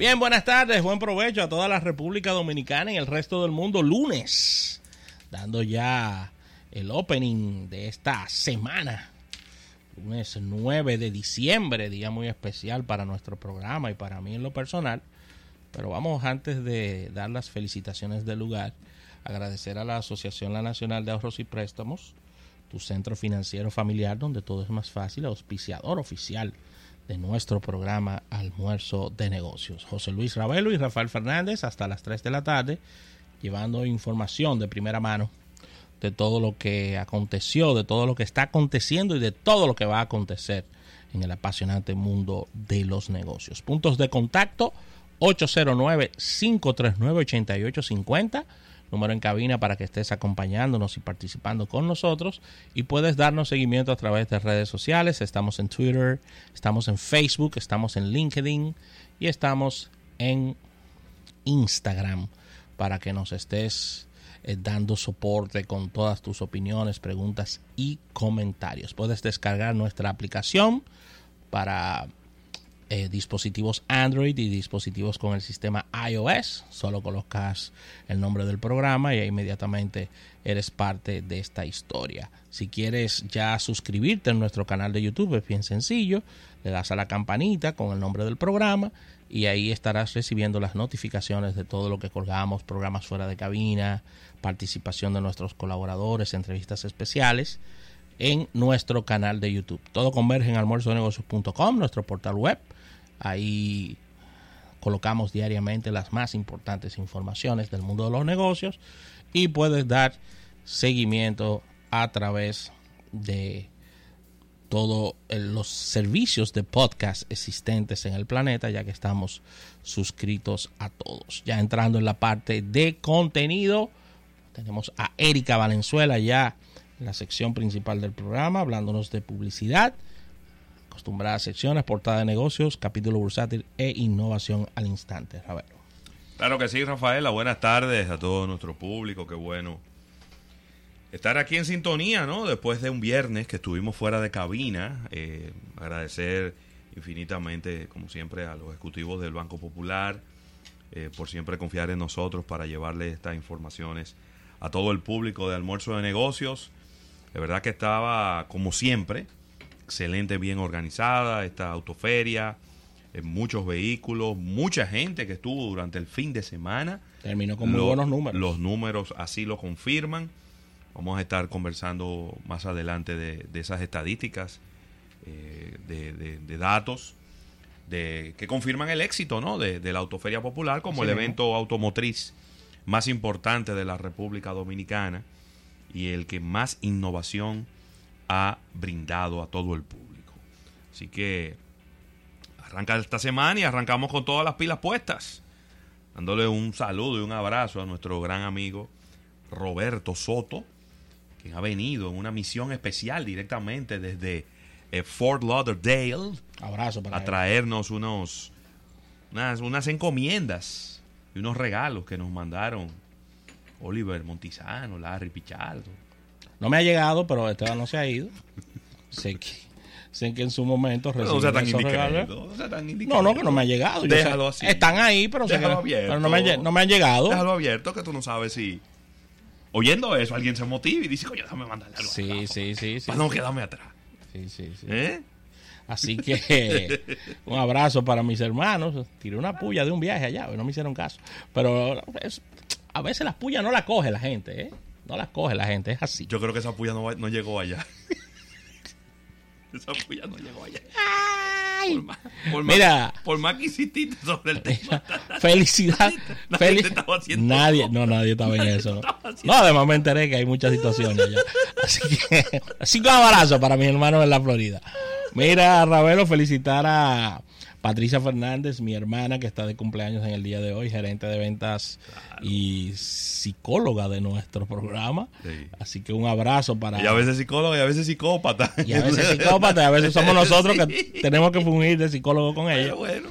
Bien, buenas tardes, buen provecho a toda la República Dominicana y el resto del mundo. Lunes, dando ya el opening de esta semana. Lunes 9 de diciembre, día muy especial para nuestro programa y para mí en lo personal. Pero vamos antes de dar las felicitaciones del lugar, agradecer a la Asociación La Nacional de Ahorros y Préstamos, tu centro financiero familiar donde todo es más fácil, auspiciador oficial de nuestro programa Almuerzo de Negocios. José Luis Ravelo y Rafael Fernández hasta las 3 de la tarde, llevando información de primera mano de todo lo que aconteció, de todo lo que está aconteciendo y de todo lo que va a acontecer en el apasionante mundo de los negocios. Puntos de contacto 809-539-8850 número en cabina para que estés acompañándonos y participando con nosotros y puedes darnos seguimiento a través de redes sociales. Estamos en Twitter, estamos en Facebook, estamos en LinkedIn y estamos en Instagram para que nos estés eh, dando soporte con todas tus opiniones, preguntas y comentarios. Puedes descargar nuestra aplicación para eh, dispositivos Android y dispositivos con el sistema iOS. Solo colocas el nombre del programa y inmediatamente eres parte de esta historia. Si quieres ya suscribirte en nuestro canal de YouTube, es bien sencillo. Le das a la campanita con el nombre del programa y ahí estarás recibiendo las notificaciones de todo lo que colgamos, programas fuera de cabina, participación de nuestros colaboradores, entrevistas especiales en nuestro canal de YouTube. Todo converge en almuerzonegocios.com, nuestro portal web Ahí colocamos diariamente las más importantes informaciones del mundo de los negocios y puedes dar seguimiento a través de todos los servicios de podcast existentes en el planeta, ya que estamos suscritos a todos. Ya entrando en la parte de contenido, tenemos a Erika Valenzuela ya en la sección principal del programa, hablándonos de publicidad acostumbradas secciones, portada de negocios, capítulo bursátil e innovación al instante. Claro que sí, Rafaela. Buenas tardes a todo nuestro público. Qué bueno estar aquí en sintonía, ¿no? Después de un viernes que estuvimos fuera de cabina. Eh, agradecer infinitamente, como siempre, a los ejecutivos del Banco Popular eh, por siempre confiar en nosotros para llevarle estas informaciones a todo el público de almuerzo de negocios. De verdad que estaba, como siempre, excelente, bien organizada esta autoferia, en muchos vehículos, mucha gente que estuvo durante el fin de semana. Terminó con muy buenos números. Los números así lo confirman. Vamos a estar conversando más adelante de, esas estadísticas, eh, de, datos de, que confirman el éxito ¿no? de, la Autoferia Popular como el evento automotriz más importante de la República Dominicana y el que más innovación ha brindado a todo el público. Así que arranca esta semana y arrancamos con todas las pilas puestas. Dándole un saludo y un abrazo a nuestro gran amigo Roberto Soto, quien ha venido en una misión especial directamente desde eh, Fort Lauderdale abrazo a traernos unos unas, unas encomiendas y unos regalos que nos mandaron Oliver Montizano, Larry Pichardo, no me ha llegado, pero Esteban no se ha ido. sé que, sé que en su momento recibió no, sea tan no, no, que no me ha llegado. Déjalo así. Están ahí, pero, no, me, no me han llegado. Déjalo abierto, que tú no sabes si oyendo eso alguien se motiva y dice, coño, déjame mandarle algo. Sí, sí, sí, Para no quedarme atrás. Sí, sí, sí. ¿Eh? Así que un abrazo para mis hermanos. Tiré una puya de un viaje allá, no me hicieron caso. Pero a veces las pullas no las coge la gente, ¿eh? No las coge la gente, es así. Yo creo que esa puya no, no llegó allá. esa puya no llegó allá. Ay, por más, por Mira, por más que insististe sobre el tema. Felicidad. nadie, estaba haciendo nadie no, nadie estaba en eso. No, además me enteré que hay muchas situaciones allá. Así que, así que un abrazo para mis hermanos en la Florida. Mira, Ravelo, felicitar a Patricia Fernández, mi hermana que está de cumpleaños en el día de hoy, gerente de ventas y psicóloga de nuestro programa. Así que un abrazo para... Y a veces psicóloga y a veces psicópata. Y a veces psicópata y a veces somos nosotros que tenemos que fungir de psicólogo con ella. bueno.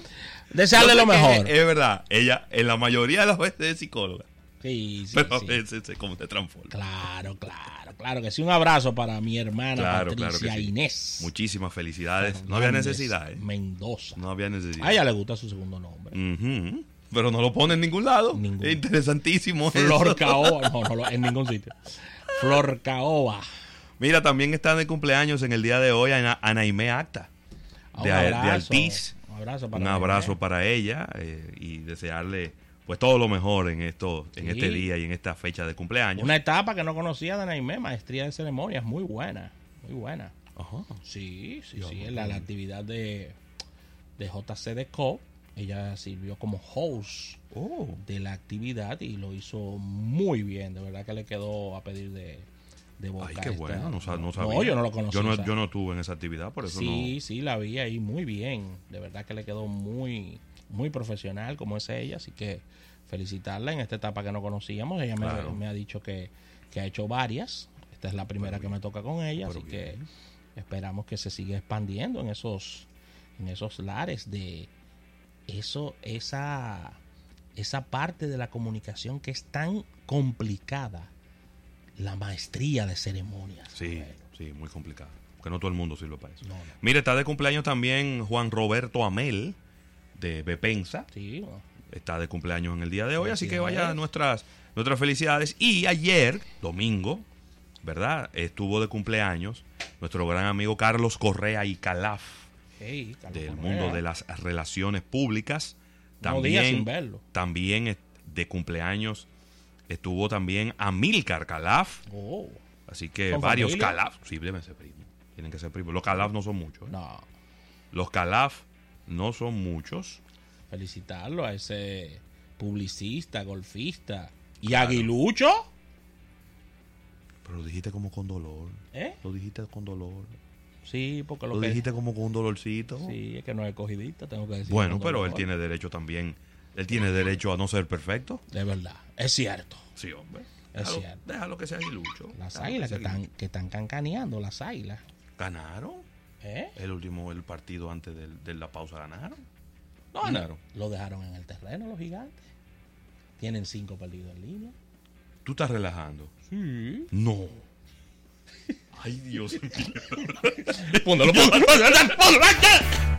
Desearle lo mejor. Es verdad, ella en la mayoría de las veces es psicóloga. Sí, sí, pero sí. a veces se, como se transforma. Claro, claro, claro que sí. Un abrazo para mi hermana Claro, Patricia claro que sí. Inés. Muchísimas felicidades. No había necesidad, ¿eh? Mendoza. No había necesidad. A ella le gusta su segundo nombre. Pero no lo pone en ningún lado. Ningún. Es interesantísimo. Flor eso. Caoba. No, no, lo- en ningún sitio. Flor Caoba. Mira, también está de cumpleaños en el día de hoy Ana, Anaime Acta. Ah, De, de. Altiz. Un abrazo para Un ella, abrazo ¿eh? para ella eh, y desearle pues todo lo mejor en esto, en este día y en esta fecha de cumpleaños. Una etapa que no conocía de Naimé, maestría de ceremonias, muy buena, muy buena. Ajá. Sí, sí, sí, en la, la actividad de, de JCDCO, ella sirvió como host Oh. de la actividad y lo hizo muy bien, de verdad que le quedó a pedir de, de boca. Ay, qué esta- bueno, no, no sabía. yo no lo conocía. Yo no, o sea, yo no estuve en esa actividad, por eso sí, sí, la vi ahí muy bien, de verdad que le quedó muy, muy profesional como es ella, así que felicitarla en esta etapa que no conocíamos, ella me- Claro. me, ha dicho que, que ha hecho varias, esta es la primera que me toca con ella, Pero así bien. que esperamos que se siga expandiendo en esos, en esos lares de eso, esa, esa parte de la comunicación que es tan complicada, la maestría de ceremonias. Sí, sí, muy complicado. Porque no todo el mundo sirve para eso. No, no. Mire, está de cumpleaños también Juan Roberto Amel, de Bepensa. Sí. Está de cumpleaños en el día de hoy, así que vaya nuestras, nuestras felicidades. Y ayer, domingo, ¿verdad? Estuvo de cumpleaños nuestro gran amigo Carlos Correa y Calaf, Hey, Carlos del Correa. mundo de las relaciones públicas. Días sin También, verlo. también de cumpleaños estuvo también Amílcar Calaf. Oh, Así que ¿Con varios familia? Calaf, sí, deben ser primos. Tienen que ser primos. Los Calaf no son muchos. ¿eh? no. Los Calaf no son muchos. Felicitarlo a ese publicista, golfista. ¿Y Aguilucho? Pero lo dijiste como con dolor. ¿Eh? Lo dijiste con dolor. Sí, porque lo, Lo, que... dijiste como con un dolorcito. Sí, es que no es cogidita, tengo que decir. Bueno, pero él tiene derecho también. Él tiene derecho a no ser perfecto. De verdad, es cierto. Sí, hombre. Es Déjalo, cierto. déjalo que sea aguilucho. Las Déjalo águilas que están, aguilucho. que están cancaneando, las águilas. Ganaron. ¿Eh? El último, el partido antes de, la pausa ganaron. No ganaron. Lo dejaron en el terreno los gigantes. Tienen cinco perdidos en línea. Tú estás relajando. Sí. No. Ay, Dios mío. Póndalo, póndalo, póndalo, póndalo.